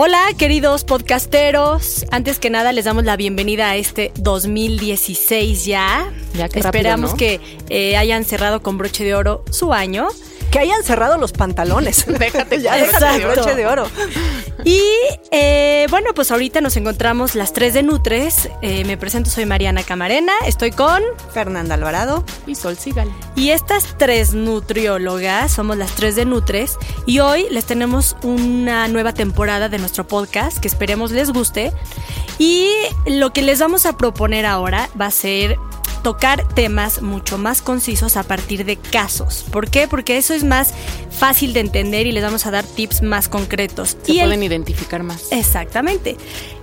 Hola, queridos podcasteros. Antes que nada, les damos la bienvenida a este 2016 ya. Ya que Esperamos rápido, que eh, hayan cerrado con broche de oro su año. Que hayan cerrado los pantalones. Déjate ya, déjate broche de oro. Y eh, bueno, pues ahorita nos encontramos las tres de Nutres. Eh, me presento, soy Mariana Camarena. Estoy con. Fernanda Alvarado. Y Sol Sigal. Y estas tres nutriólogas, somos las tres de Nutres, y hoy les tenemos una nueva temporada de nuestro podcast que esperemos les guste. Y lo que les vamos a proponer ahora va a ser tocar temas mucho más concisos a partir de casos. ¿Por qué? Porque eso es más fácil de entender y les vamos a dar tips más concretos. Se y el- pueden identificar más. Exactamente.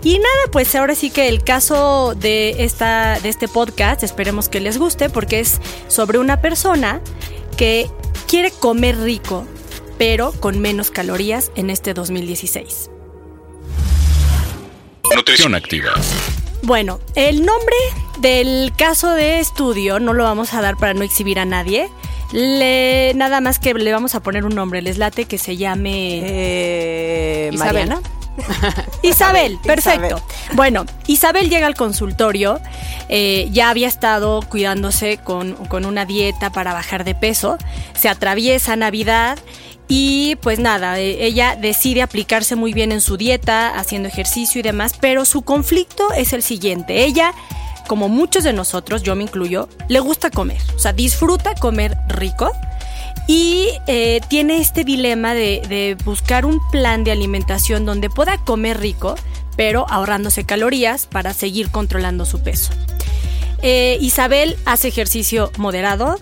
Y nada, pues ahora sí que el caso de esta de este podcast, esperemos que les guste porque es sobre una persona que quiere comer rico, pero con menos calorías en este 2016. Nutrición activa. Bueno, el nombre del caso de estudio no lo vamos a dar para no exhibir a nadie. Le, nada más que le vamos a poner un nombre, les late que se llame Eh, Isabel. Mariana. Isabel, perfecto. Isabel. Bueno, Isabel llega al consultorio, eh, ya había estado cuidándose con, con una dieta para bajar de peso, se atraviesa Navidad y pues nada, eh, ella decide aplicarse muy bien en su dieta, haciendo ejercicio y demás, pero su conflicto es el siguiente, ella... Como muchos de nosotros, yo me incluyo, le gusta comer, o sea, disfruta comer rico, y eh, tiene este dilema de, buscar un plan de alimentación donde pueda comer rico, pero ahorrándose calorías para seguir controlando su peso. Eh, Isabel hace ejercicio moderado.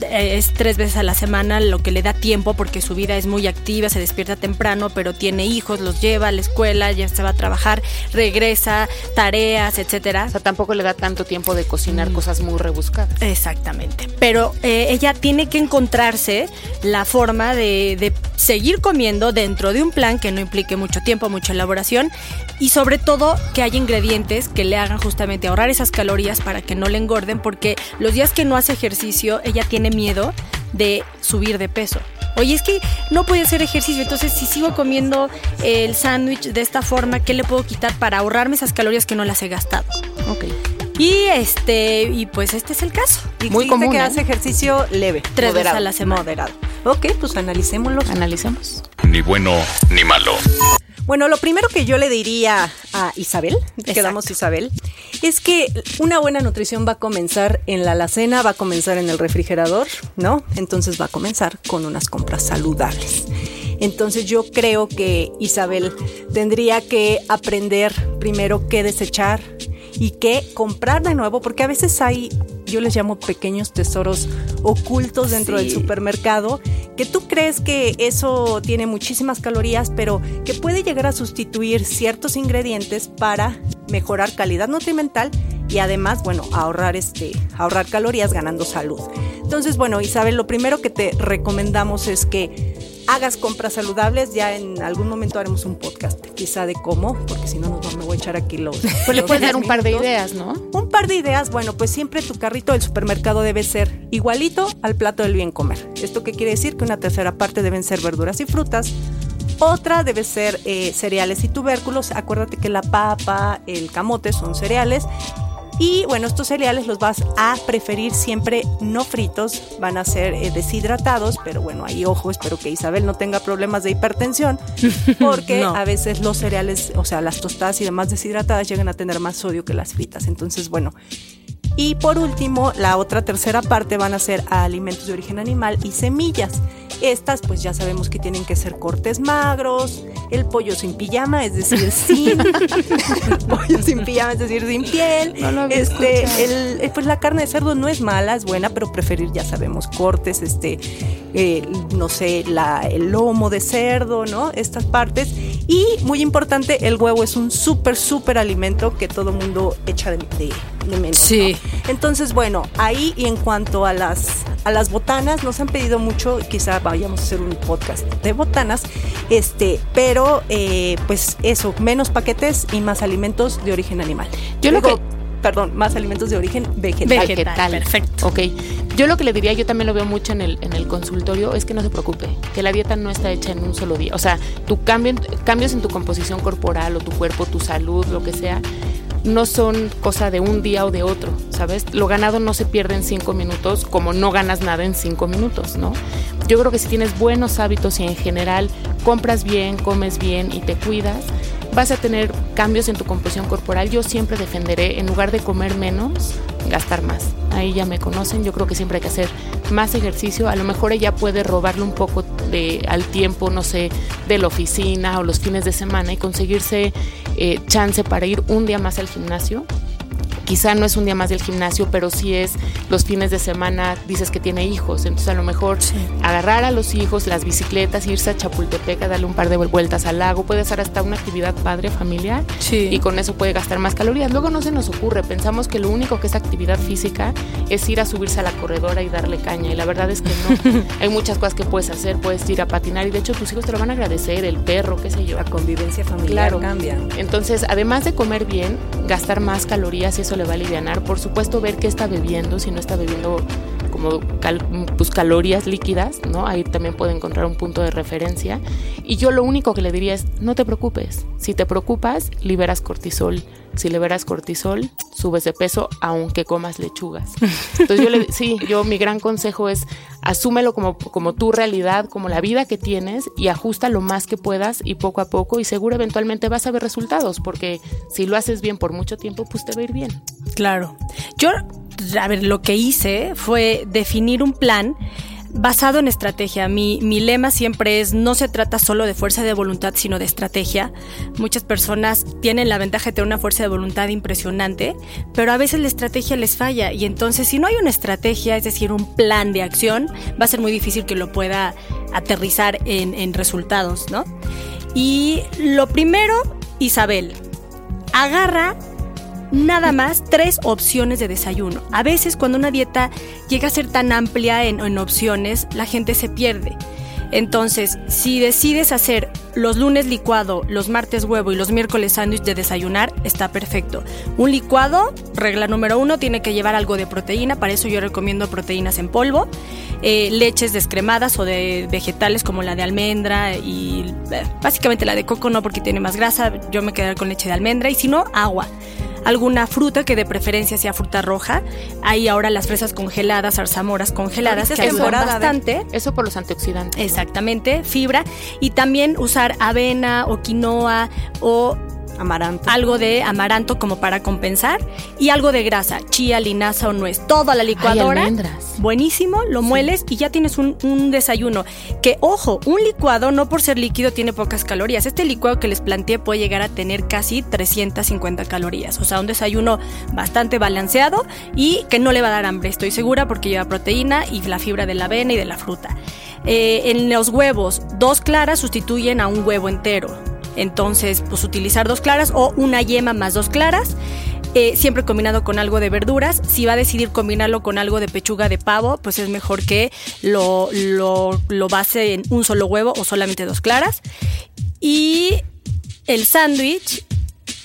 Mm, eh, Es tres veces a la semana lo que le da tiempo porque su vida es muy activa, se despierta temprano, pero tiene hijos, los lleva a la escuela, ya se va a trabajar, regresa, tareas, etcétera. O sea, tampoco le da tanto tiempo de cocinar cosas muy rebuscadas. Exactamente. Pero eh, ella tiene que encontrarse la forma de, de seguir comiendo dentro de un plan que no implique mucho tiempo, mucha elaboración y sobre todo que haya ingredientes que le hagan justamente ahorrar esas calorías para que no le engorden porque los días que no hace ejercicio ella tiene miedo de subir de peso. Oye, es que no puede hacer ejercicio, entonces si sigo comiendo el sándwich de esta forma, ¿qué le puedo quitar para ahorrarme esas calorías que no las he gastado? Ok. Y este, y pues este es el caso. Muy común, que ¿eh? hace ejercicio leve. Tres veces moderado, a la semana. Moderado. Ok, pues analicémoslo. Analicemos. Ni bueno ni malo. Bueno, lo primero que yo le diría a Isabel, quedamos Isabel, es que una buena nutrición va a comenzar en la alacena, va a comenzar en el refrigerador, ¿no? Entonces va a comenzar con unas compras saludables. Entonces yo creo que Isabel tendría que aprender primero qué desechar y qué comprar de nuevo, porque a veces hay, yo les llamo pequeños tesoros ocultos dentro del supermercado, que tú crees que eso tiene muchísimas calorías, pero que puede llegar a sustituir ciertos ingredientes para mejorar calidad nutrimental y además, bueno, ahorrar este, ahorrar calorías ganando salud. Entonces, bueno, Isabel, lo primero que te recomendamos es que hagas compras saludables. Ya en algún momento haremos un podcast, quizá de cómo, porque si no nos vamos- me voy a echar aquí los. Pues le puedes dar 10 un par de ideas, ¿no? Un par de ideas, bueno, pues siempre tu carrito del supermercado debe ser igualito al plato del bien comer. ¿Esto qué quiere decir? Que una tercera parte deben ser verduras y frutas. Otra debe ser eh, cereales y tubérculos. Acuérdate que la papa, el camote son cereales. Y bueno, estos cereales los vas a preferir siempre no fritos, van a ser eh, deshidratados, pero bueno, ahí ojo, espero que Isabel no tenga problemas de hipertensión, porque a veces los cereales, o sea, las tostadas y demás deshidratadas llegan a tener más sodio que las fritas. Entonces, bueno, y por último, la otra tercera parte van a ser alimentos de origen animal y semillas. Estas pues ya sabemos que tienen que ser cortes magros, el pollo sin pijama, es decir, sin pollo sin pijama, es decir, sin piel. este, el, eh, pues la carne de cerdo no es mala, es buena, pero preferir ya sabemos cortes, este, eh, no sé, la, el lomo de cerdo, ¿no? Estas partes. Y muy importante, el huevo es un súper, súper alimento que todo mundo echa de, de, menos. Sí. Entonces, bueno, ahí y en cuanto a las, a las botanas, nos han pedido mucho, quizá vayamos a hacer un podcast de botanas, este, pero eh, pues eso, menos paquetes y más alimentos de origen animal. Yo lo que perdón, más alimentos de origen vegetal. Vegetal, perfecto. Ok. Yo lo que le diría, yo también lo veo mucho en el, en el consultorio, es que no se preocupe, que la dieta no está hecha en un solo día. O sea, tu cambio, cambios en tu composición corporal o tu cuerpo, tu salud, lo que sea, no son cosa de un día o de otro, ¿sabes? Lo ganado no se pierde en cinco minutos como no ganas nada en cinco minutos, ¿no? Yo creo que si tienes buenos hábitos y en general compras bien, comes bien y te cuidas, vas a tener cambios en tu composición corporal. Yo siempre defenderé, en lugar de comer menos, gastar más. Ahí ya me conocen, yo creo que siempre hay que hacer más ejercicio. A lo mejor ella puede robarle un poco de, al tiempo, no sé, de la oficina o los fines de semana y conseguirse eh, chance para ir un día más al gimnasio quizá no es un día más del gimnasio, pero sí es los fines de semana, dices que tiene hijos, entonces a lo mejor agarrar a los hijos, las bicicletas, irse a Chapultepec a darle un par de vueltas al lago, puede ser hasta una actividad padre familiar y con eso puede gastar más calorías. Luego no se nos ocurre, pensamos que lo único que es actividad física es ir a subirse a la corredora y darle caña y la verdad es que no. Hay muchas cosas que puedes hacer, puedes ir a patinar y de hecho tus hijos te lo van a agradecer, el perro, qué sé yo. La convivencia familiar cambia. Entonces, además de comer bien, gastar más calorías y eso le va a aliviar. Por supuesto, ver qué está bebiendo, si no está bebiendo como pues, calorías líquidas, ¿no? Ahí también puede encontrar un punto de referencia. Y yo lo único que le diría es, no te preocupes. Si te preocupas, liberas cortisol. Si liberas cortisol, subes de peso aunque comas lechugas. Entonces yo le, sí, yo mi gran consejo es asúmelo como, como tu realidad, como la vida que tienes y ajusta lo más que puedas y poco a poco y seguro eventualmente vas a ver resultados porque si lo haces bien por mucho tiempo, pues te va a ir bien. Claro. Yo, a ver, lo que hice fue definir un plan basado en estrategia. Mi, mi, lema siempre es no se trata solo de fuerza de voluntad, sino de estrategia. Muchas personas tienen la ventaja de tener una fuerza de voluntad impresionante, pero a veces la estrategia les falla y entonces si no hay una estrategia, es decir, un plan de acción, va a ser muy difícil que lo pueda aterrizar en, en resultados, ¿no? Y lo primero, Isabel, agarra nada más tres opciones de desayuno. A veces cuando una dieta llega a ser tan amplia en, opciones, la gente se pierde. Entonces, si decides hacer los lunes licuado, los martes huevo y los miércoles sándwich de desayunar, está perfecto. Un licuado, regla número uno, tiene que llevar algo de proteína, para eso yo recomiendo proteínas en polvo, eh, leches descremadas o de vegetales como la de almendra y eh, básicamente la de coco no porque tiene más grasa, yo me quedaré con leche de almendra y si no, agua alguna fruta que de preferencia sea fruta roja. Hay ahora las fresas congeladas, zarzamoras congeladas que ayudan bastante. Eso por los antioxidantes. Exactamente, fibra y también usar avena o quinoa o Amaranto. Algo de amaranto como para compensar y algo de grasa, chía, linaza o nuez. Todo a la licuadora. Buenísimo, lo mueles y ya tienes un, desayuno. Que ojo, un licuado no por ser líquido tiene pocas calorías. Este licuado que les planteé puede llegar a tener casi 350 calorías. O sea, un desayuno bastante balanceado y que no le va a dar hambre, estoy segura, porque lleva proteína y la fibra de la avena y de la fruta. Eh, en los huevos, dos claras sustituyen a un huevo entero. Entonces, pues utilizar dos claras o una yema más dos claras. Eh, siempre combinado con algo de verduras. Si va a decidir combinarlo con algo de pechuga de pavo, pues es mejor que lo, lo, lo base en un solo huevo o solamente dos claras. Y el sándwich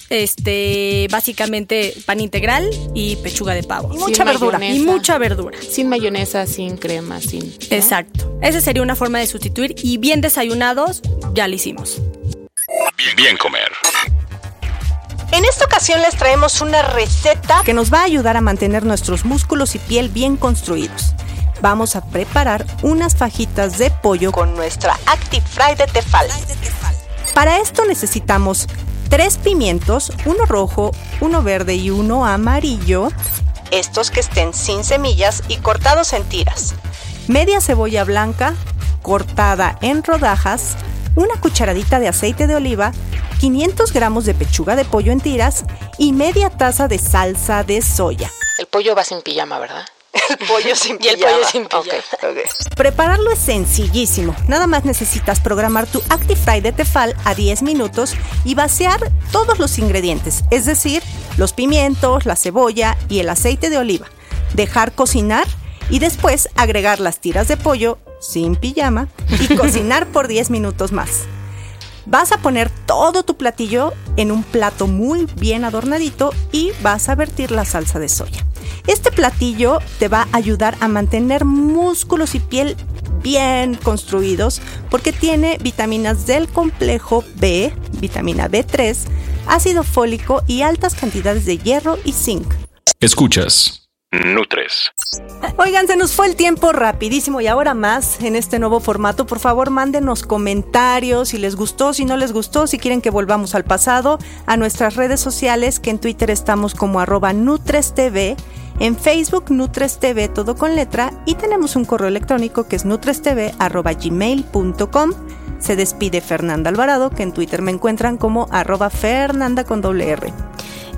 este, básicamente pan integral y pechuga de pavo. Y mucha verdura. Y mucha verdura. Sin mayonesa, sin crema, sin. Exacto. Esa sería una forma de sustituir. Y bien desayunados, ya lo hicimos. Bien, comer. En esta ocasión les traemos una receta que nos va a ayudar a mantener nuestros músculos y piel bien construidos. Vamos a preparar unas fajitas de pollo con nuestra Active Fry de Tefal. Para esto necesitamos tres pimientos, uno rojo, uno verde y uno amarillo, estos que estén sin semillas y cortados en tiras, media cebolla blanca cortada en rodajas, una cucharadita de aceite de oliva, 500 gramos de pechuga de pollo en tiras y media taza de salsa de soya. El pollo va sin pijama, ¿verdad? El pollo sin Y el pollo sin pijama. Prepararlo es sencillísimo. Nada más necesitas programar tu Actifry de Tefal a 10 minutos y vaciar todos los ingredientes, es decir, los pimientos, la cebolla y el aceite de oliva. Dejar cocinar y después agregar las tiras de pollo sin pijama y cocinar por 10 minutos más. Vas a poner todo tu platillo en un plato muy bien adornadito y vas a vertir la salsa de soya. Este platillo te va a ayudar a mantener músculos y piel bien construidos porque tiene vitaminas del complejo B, vitamina B3, ácido fólico y altas cantidades de hierro y zinc. Escuchas. Nutres. Oigan, se nos fue el tiempo rapidísimo y ahora más en este nuevo formato. Por favor, mándenos comentarios si les gustó, si no les gustó, si quieren que volvamos al pasado, a nuestras redes sociales, que en Twitter estamos como arroba NutresTV, en Facebook NutresTV todo con letra y tenemos un correo electrónico que es nutrestv arroba gmail.com. Se despide Fernanda Alvarado, que en Twitter me encuentran como arroba Fernanda con doble R.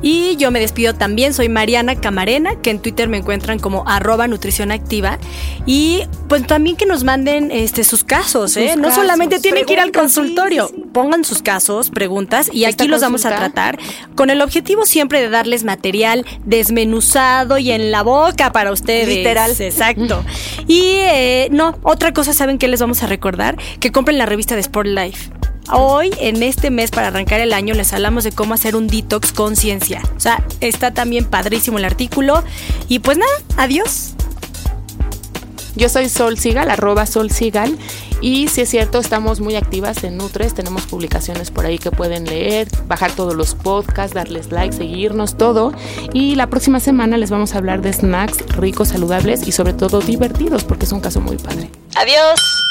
Y yo me despido también, soy Mariana Camarena, que en Twitter me encuentran como arroba nutrición activa. Y pues también que nos manden este, sus casos, ¿eh? no solamente tienen que ir al consultorio, sí, sí, sí. pongan sus casos, preguntas, y Esta aquí los vamos a tratar con el objetivo siempre de darles material desmenuzado y en la boca para ustedes. Literal. Exacto. Y eh, no, otra cosa, ¿saben qué les vamos a recordar? Que compren la revista de Sport Life. Hoy, en este mes, para arrancar el año, les hablamos de cómo hacer un detox con ciencia. O sea, está también padrísimo el artículo. Y pues nada, adiós. Yo soy Sol Sigal, arroba Sol Sigal. Y si es cierto, estamos muy activas en Nutres. Tenemos publicaciones por ahí que pueden leer, bajar todos los podcasts, darles like, seguirnos, todo. Y la próxima semana les vamos a hablar de snacks ricos, saludables y sobre todo divertidos, porque es un caso muy padre. Adiós.